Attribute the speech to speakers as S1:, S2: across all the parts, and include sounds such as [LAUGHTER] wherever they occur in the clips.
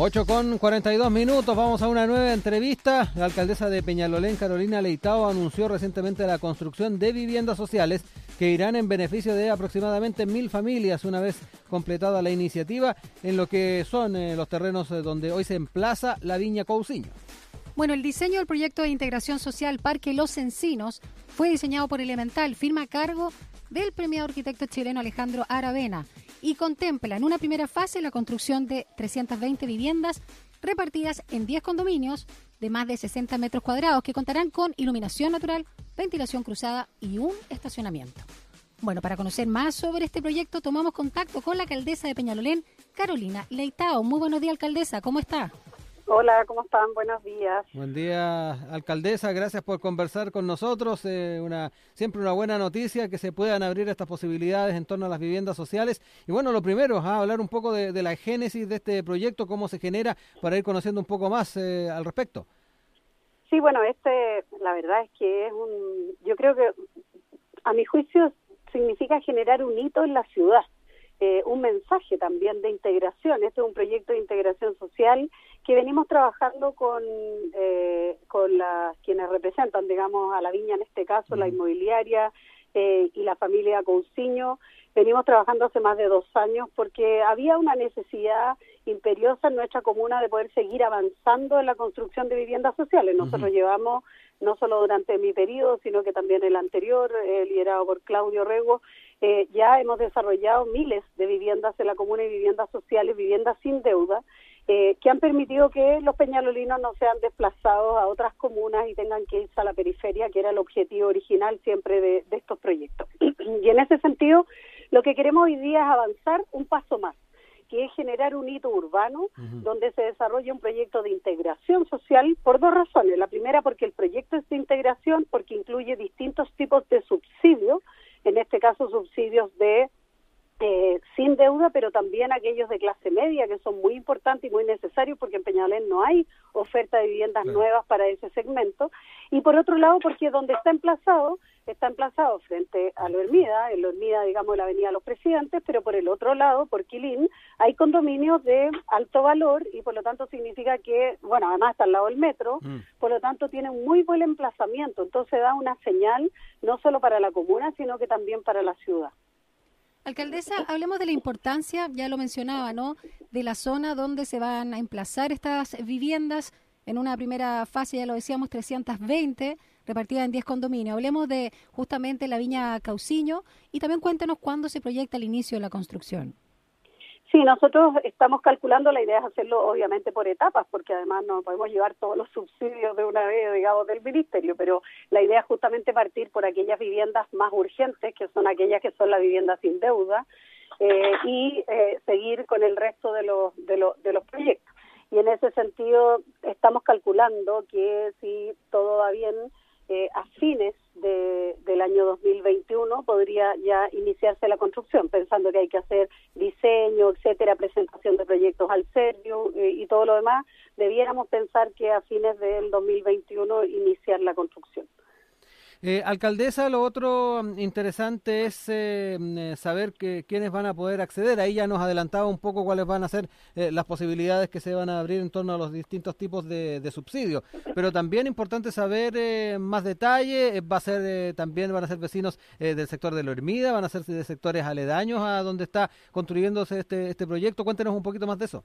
S1: 8 con 42 minutos, vamos a una nueva entrevista. La alcaldesa de Peñalolén, Carolina Leitao, anunció recientemente la construcción de viviendas sociales que irán en beneficio de aproximadamente mil familias una vez completada la iniciativa en lo que son eh, los terrenos eh, donde hoy se emplaza la Viña Cousiño.
S2: Bueno, el diseño del proyecto de integración social Parque Los Encinos fue diseñado por Elemental, firma a cargo del premiado arquitecto chileno Alejandro Aravena y contempla en una primera fase la construcción de 320 viviendas repartidas en 10 condominios de más de 60 metros cuadrados que contarán con iluminación natural, ventilación cruzada y un estacionamiento. Bueno, para conocer más sobre este proyecto tomamos contacto con la alcaldesa de Peñalolén, Carolina Leitao. Muy buenos días, alcaldesa, ¿cómo está?
S3: Hola, ¿cómo están? Buenos días.
S1: Buen día, alcaldesa. Gracias por conversar con nosotros. Eh, una Siempre una buena noticia que se puedan abrir estas posibilidades en torno a las viviendas sociales. Y bueno, lo primero, a hablar un poco de, la génesis de este proyecto, cómo se genera, para ir conociendo un poco más eh, al respecto.
S3: Sí, bueno, este, la verdad es que es un, yo creo que a mi juicio significa generar un hito en la ciudad. Eh, un mensaje también de integración. Este es un proyecto de integración social que venimos trabajando con, eh, con las quienes representan, digamos, a la viña en este caso, la inmobiliaria eh, y la familia Cousiño. Venimos trabajando hace más de dos años porque había una necesidad imperiosa en nuestra comuna de poder seguir avanzando en la construcción de viviendas sociales. Nosotros llevamos, no solo durante mi periodo, sino que también el anterior, liderado por Claudio Rego, eh, ya hemos desarrollado miles de viviendas en la comuna y viviendas sociales, viviendas sin deuda, eh, que han permitido que los peñalolinos no sean desplazados a otras comunas y tengan que irse a la periferia, que era el objetivo original siempre de, estos proyectos. [CLEARS THROAT] y en ese sentido, lo que queremos hoy día es avanzar un paso más que es generar un hito urbano donde se desarrolle un proyecto de integración social por dos razones. La primera porque el proyecto es de integración porque incluye distintos tipos de subsidios en este caso subsidios de eh, sin deuda, pero también aquellos de clase media que son muy importantes y muy necesarios porque en Peñalolén no hay oferta de viviendas nuevas para ese segmento. Y por otro lado, porque donde está emplazado, está emplazado frente a la Hermida, en la Hermida, digamos, la Avenida Los Presidentes, pero por el otro lado, por Quilín, hay condominios de alto valor y por lo tanto significa que, bueno, además está al lado del metro, mm. por lo tanto tiene un muy buen emplazamiento. Entonces da una señal no solo para la comuna, sino que también para la ciudad.
S2: Alcaldesa, hablemos de la importancia, ya lo mencionaba, ¿no? De la zona donde se van a emplazar estas viviendas. En una primera fase, ya lo decíamos, 320 repartidas en 10 condominios. Hablemos de justamente la Viña Cauciño y también cuéntenos cuándo se proyecta el inicio de la construcción.
S3: Sí, nosotros estamos calculando, la idea es hacerlo obviamente por etapas, porque además no podemos llevar todos los subsidios de una vez, digamos, del ministerio, pero la idea es justamente partir por aquellas viviendas más urgentes, que son aquellas que son las viviendas sin deuda, eh, y eh, seguir con el resto de los, de, los, de los proyectos. Y en ese sentido estamos calculando que si todo va bien, eh, a fines del año 2021 podría ya iniciarse la construcción, pensando que hay que hacer diseño, etcétera, presentación de proyectos al serio eh, y todo lo demás, debiéramos pensar que a fines del 2021 iniciar la construcción.
S1: Eh, alcaldesa, lo otro mm, interesante es eh, mm, eh, saber que, quiénes van a poder acceder. Ahí ya nos adelantaba un poco cuáles van a ser las posibilidades que se van a abrir en torno a los distintos tipos de, subsidios. Pero también importante saber más detalle. va a ser también van a ser vecinos del sector de la Hermida, van a ser de sectores aledaños a donde está construyéndose este, este proyecto. Cuéntenos un poquito más de eso.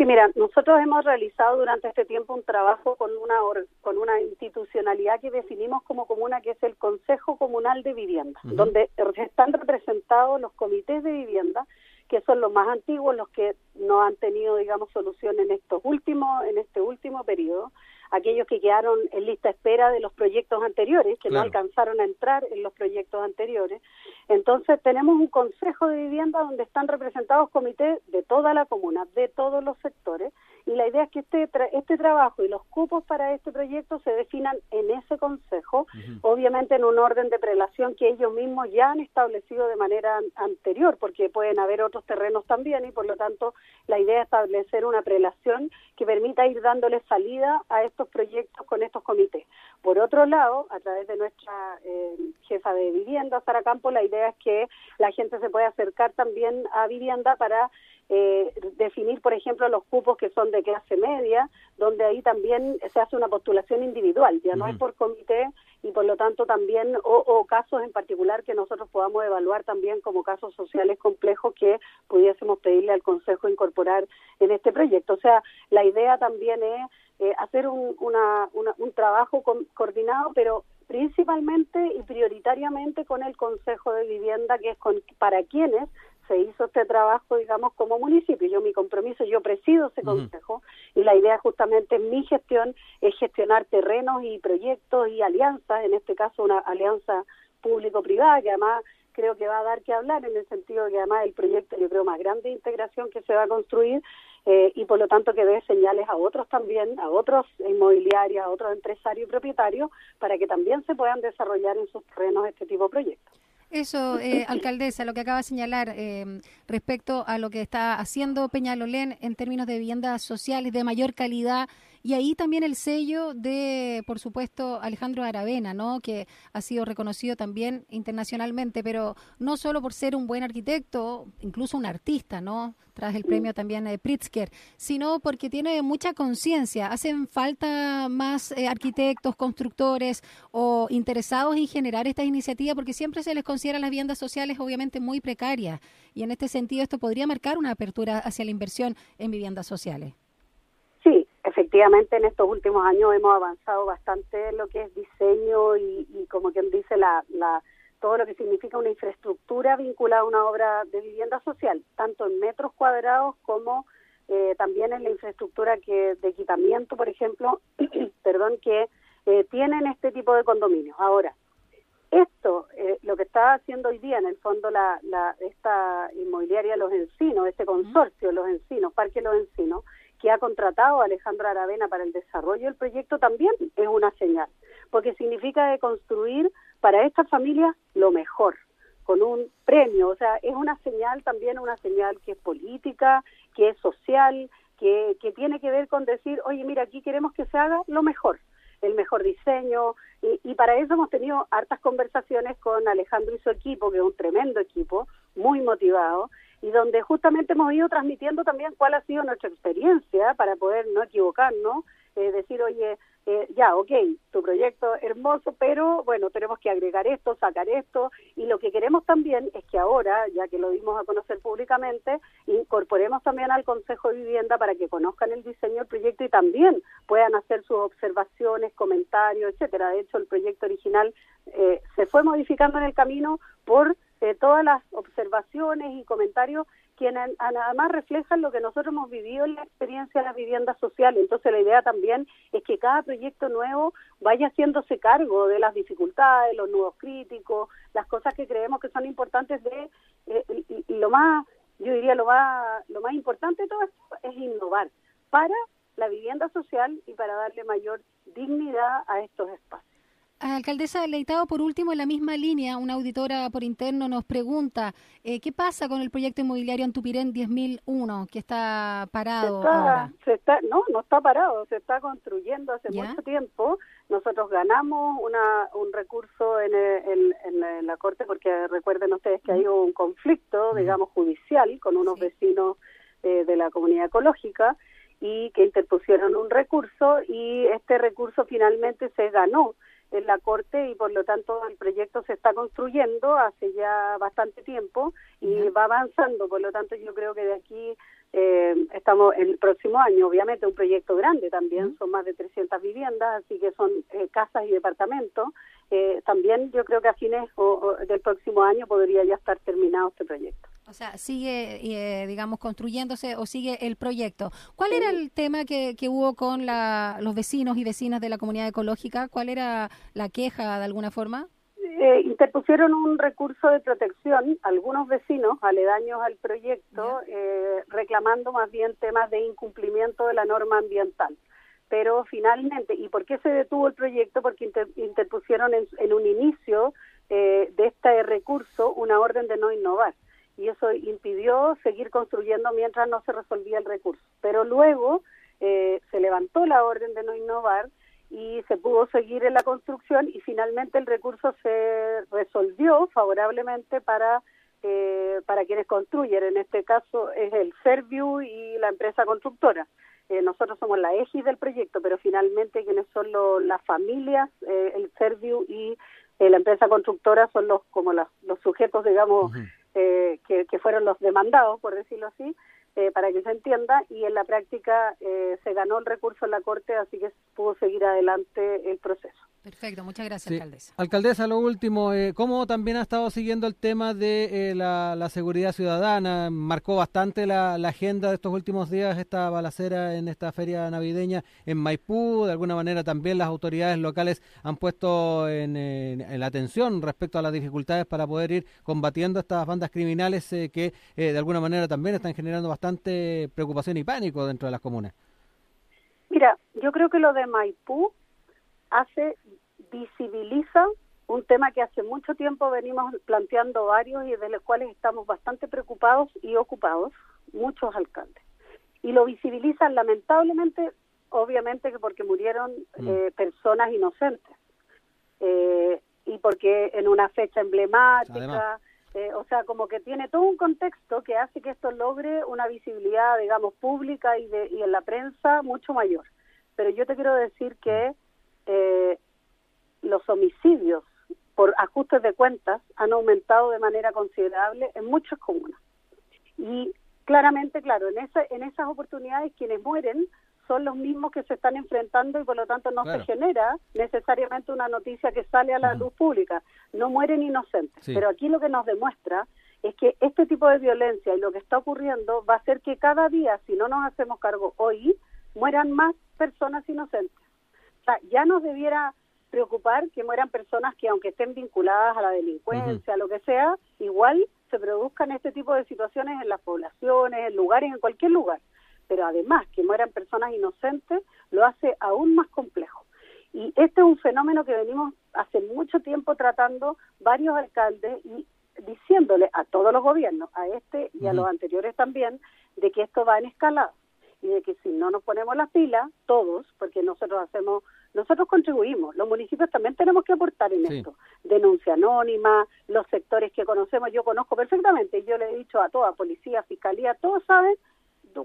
S3: Sí, mira, nosotros hemos realizado durante este tiempo un trabajo con una con una institucionalidad que definimos como comuna, que es el Consejo Comunal de Vivienda, donde están representados los comités de vivienda, que son los más antiguos, los que no han tenido, digamos, solución en estos últimos, en este último periodo, aquellos que quedaron en lista espera de los proyectos anteriores, que no alcanzaron a entrar en los proyectos anteriores. Entonces tenemos un consejo de vivienda donde están representados comités de toda la comuna, de todos los sectores, y la idea es que este, este trabajo y los cupos para este proyecto se definan en ese consejo, obviamente en un orden de prelación que ellos mismos ya han establecido de manera anterior, porque pueden haber otros terrenos también y por lo tanto la idea es establecer una prelación que permita ir dándole salida a estos proyectos con estos comités. Por otro lado, a través de nuestra eh, jefa de vivienda, Sara Campo, la idea es que la gente se pueda acercar también a vivienda para eh, definir, por ejemplo, los cupos que son de clase media, donde ahí también se hace una postulación individual, ya no es por comité y por lo tanto también, o, casos en particular que nosotros podamos evaluar también como casos sociales complejos que pudiésemos pedirle al Consejo incorporar en este proyecto. O sea, la idea también es eh, hacer un, un trabajo coordinado, pero principalmente y prioritariamente con el Consejo de Vivienda, que es con, para quienes se hizo este trabajo, digamos, como municipio. Yo mi compromiso, yo presido ese consejo y la idea justamente en mi gestión es gestionar terrenos y proyectos y alianzas, en este caso una alianza público-privada que además creo que va a dar que hablar en el sentido de que además el proyecto yo creo más grande de integración que se va a construir eh, y por lo tanto que dé señales a otros también, a otros inmobiliarios, a otros empresarios y propietarios para que también se puedan desarrollar en sus terrenos este tipo de proyectos.
S2: Eso, eh, [LAUGHS] alcaldesa, lo que acaba de señalar eh, respecto a lo que está haciendo Peñalolén en términos de viviendas sociales de mayor calidad y ahí también el sello de, por supuesto, Alejandro Aravena, ¿no? que ha sido reconocido también internacionalmente, pero no solo por ser un buen arquitecto, incluso un artista, ¿no? tras el premio también de Pritzker, sino porque tiene mucha conciencia. Hacen falta más eh, arquitectos, constructores o interesados en generar estas iniciativas, porque siempre se les considera las viviendas sociales obviamente muy precarias. Y en este sentido esto podría marcar una apertura hacia la inversión en viviendas sociales.
S3: Efectivamente, en estos últimos años hemos avanzado bastante en lo que es diseño y, como quien dice, la, la, todo lo que significa una infraestructura vinculada a una obra de vivienda social, tanto en metros cuadrados como eh, también en la infraestructura que de equipamiento, por ejemplo, [CLEARS THROAT] perdón, que eh, tienen este tipo de condominios. Ahora, esto, eh, lo que está haciendo hoy día, en el fondo, la, la, esta inmobiliaria Los Encinos, este consorcio Los Encinos, Parque Los Encinos, que ha contratado Alejandro Aravena para el desarrollo del proyecto también es una señal, porque significa construir para esta familia lo mejor, con un premio, o sea, es una señal también, una señal que es política, que es social, que, que tiene que ver con decir, oye, mira, aquí queremos que se haga lo mejor, el mejor diseño, y, y, para eso hemos tenido hartas conversaciones con Alejandro y su equipo, que es un tremendo equipo, muy motivado, y donde justamente hemos ido transmitiendo también cuál ha sido nuestra experiencia para poder no equivocarnos, eh, decir, oye, eh, ya, ok, tu proyecto hermoso, pero bueno, tenemos que agregar esto, sacar esto, y lo que queremos también es que ahora, ya que lo dimos a conocer públicamente, incorporemos también al Consejo de Vivienda para que conozcan el diseño del proyecto y también puedan hacer sus observaciones, comentarios, etcétera. De hecho, el proyecto original eh, se fue modificando en el camino por eh, todas las observaciones y comentarios que nada más reflejan lo que nosotros hemos vivido en la experiencia de la vivienda social. Entonces la idea también es que cada proyecto nuevo vaya haciéndose cargo de las dificultades, los nuevos críticos, las cosas que creemos que son importantes de eh, lo más, yo diría lo más, lo más importante de todo esto es innovar para la vivienda social y para darle mayor dignidad a estos espacios.
S2: Alcaldesa Leitado, por último, en la misma línea, una auditora por interno nos pregunta, eh, ¿qué pasa con el proyecto inmobiliario Antupirén 10.001 que está parado
S3: se está, no, no está parado, se está construyendo hace mucho tiempo. Nosotros ganamos una, un recurso en, en, la Corte porque recuerden ustedes que hay un conflicto, digamos, judicial con unos vecinos eh, de la comunidad ecológica y que interpusieron un recurso y este recurso finalmente se ganó en la Corte y por lo tanto el proyecto se está construyendo hace ya bastante tiempo y va avanzando, por lo tanto yo creo que de aquí eh, estamos el próximo año, obviamente un proyecto grande también, son más de 300 viviendas, así que son eh, casas y departamentos. Eh, también yo creo que a fines del próximo año podría ya estar terminado este proyecto.
S2: O sea, sigue, eh, digamos, construyéndose o sigue el proyecto. ¿Cuál era el tema que, que hubo con la, los vecinos y vecinas de la comunidad ecológica? ¿Cuál era la queja de alguna forma?
S3: Eh, interpusieron un recurso de protección algunos vecinos aledaños al proyecto eh, reclamando más bien temas de incumplimiento de la norma ambiental. Pero finalmente, ¿y por qué se detuvo el proyecto? Porque interpusieron en, un inicio de este recurso una orden de no innovar y eso impidió seguir construyendo mientras no se resolvía el recurso. Pero luego eh, se levantó la orden de no innovar y se pudo seguir en la construcción y finalmente el recurso se resolvió favorablemente para eh, para quienes construyen. En este caso es el Serviu y la empresa constructora. Eh, nosotros somos la eje del proyecto, pero finalmente quienes son las familias, eh, el Serviu y la empresa constructora son los como los sujetos, digamos, que, que, fueron los demandados, por decirlo así, para que se entienda, y en la práctica se ganó el recurso en la Corte, así que pudo seguir adelante el proceso.
S2: Perfecto, muchas gracias, alcaldesa.
S1: Alcaldesa, lo último, eh, ¿cómo también ha estado siguiendo el tema de eh, la, seguridad ciudadana? Marcó bastante la, agenda de estos últimos días esta balacera en esta feria navideña en Maipú. De alguna manera también las autoridades locales han puesto en, la atención respecto a las dificultades para poder ir combatiendo estas bandas criminales eh, que de alguna manera también están generando bastante preocupación y pánico dentro de las comunas.
S3: Mira, yo creo que lo de Maipú hace, visibiliza un tema que hace mucho tiempo venimos planteando varios y de los cuales estamos bastante preocupados y ocupados, muchos alcaldes. Y lo visibilizan lamentablemente, obviamente que porque murieron mm. eh, personas inocentes. Eh, y porque en una fecha emblemática, eh, o sea, como que tiene todo un contexto que hace que esto logre una visibilidad, digamos, pública y, de, y en la prensa mucho mayor. Pero yo te quiero decir que eh, los homicidios por ajustes de cuentas han aumentado de manera considerable en muchas comunas. Y claramente, claro, en, esa, en esas oportunidades quienes mueren son los mismos que se están enfrentando y por lo tanto no se genera necesariamente una noticia que sale a la luz pública. No mueren inocentes. Pero aquí lo que nos demuestra es que este tipo de violencia y lo que está ocurriendo va a hacer que cada día, si no nos hacemos cargo hoy, mueran más personas inocentes. O sea, ya nos debiera preocupar que mueran personas que aunque estén vinculadas a la delincuencia, lo que sea, igual se produzcan este tipo de situaciones en las poblaciones, en lugares, en cualquier lugar. Pero además que mueran personas inocentes lo hace aún más complejo. Y este es un fenómeno que venimos hace mucho tiempo tratando varios alcaldes y diciéndole a todos los gobiernos, a este y a los anteriores también, de que esto va en escalada y de que si no nos ponemos las pilas, todos, porque nosotros hacemos, nosotros contribuimos, los municipios también tenemos que aportar en esto. Denuncia anónima, los sectores que conocemos, yo conozco perfectamente, yo le he dicho a toda policía, fiscalía, todos saben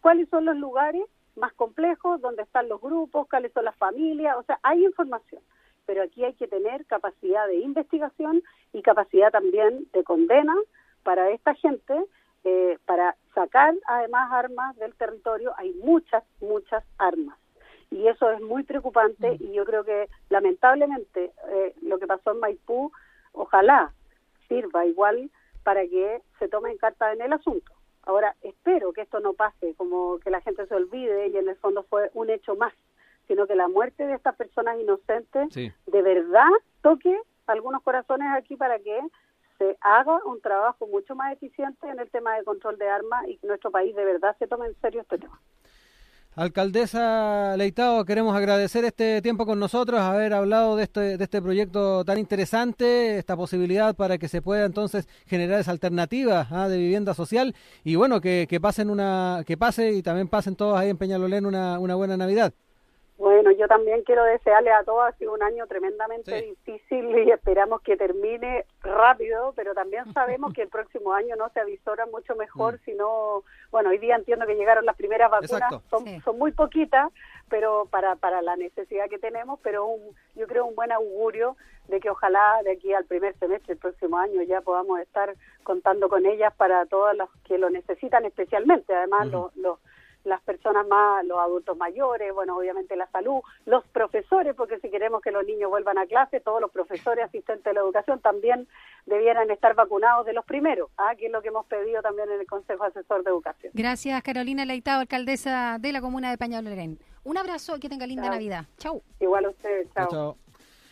S3: cuáles son los lugares más complejos, dónde están los grupos, cuáles son las familias, o sea, hay información, pero aquí hay que tener capacidad de investigación y capacidad también de condena para esta gente eh, para sacar además armas del territorio, hay muchas, muchas armas. Y eso es muy preocupante mm. y yo creo que lamentablemente eh, lo que pasó en Maipú, ojalá sirva igual para que se tome en carta en el asunto. Ahora, espero que esto no pase como que la gente se olvide y en el fondo fue un hecho más, sino que la muerte de estas personas inocentes de verdad toque algunos corazones aquí para que haga un trabajo mucho más eficiente en el tema de control de armas y que nuestro país de verdad se tome en serio este tema.
S1: Alcaldesa Leitao, queremos agradecer este tiempo con nosotros, haber hablado de este, de este proyecto tan interesante, esta posibilidad para que se pueda entonces generar esa alternativa ¿ah? de vivienda social y bueno, que, que, pasen una, que pase y también pasen todos ahí en Peñalolén una, una buena Navidad.
S3: Bueno, yo también quiero desearle a todos, ha sido un año tremendamente difícil y esperamos que termine rápido, pero también sabemos que el [LAUGHS] próximo año no se avisora mucho mejor, mm. sino, bueno, hoy día entiendo que llegaron las primeras vacunas, son, son, muy poquitas, pero para, para la necesidad que tenemos, pero un, yo creo un buen augurio de que ojalá de aquí al primer semestre del próximo año ya podamos estar contando con ellas para todos los que lo necesitan especialmente, además los, los las personas más, los adultos mayores, bueno, obviamente la salud, los profesores, porque si queremos que los niños vuelvan a clase, todos los profesores, asistentes de la educación también debieran estar vacunados de los primeros, ¿ah? que es lo que hemos pedido también en el Consejo Asesor de Educación.
S2: Gracias, Carolina Leitao, alcaldesa de la comuna de Peñalolén. Un abrazo y que tenga linda Navidad. Chau.
S3: Igual a ustedes, chao.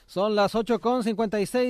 S1: Son las 8.56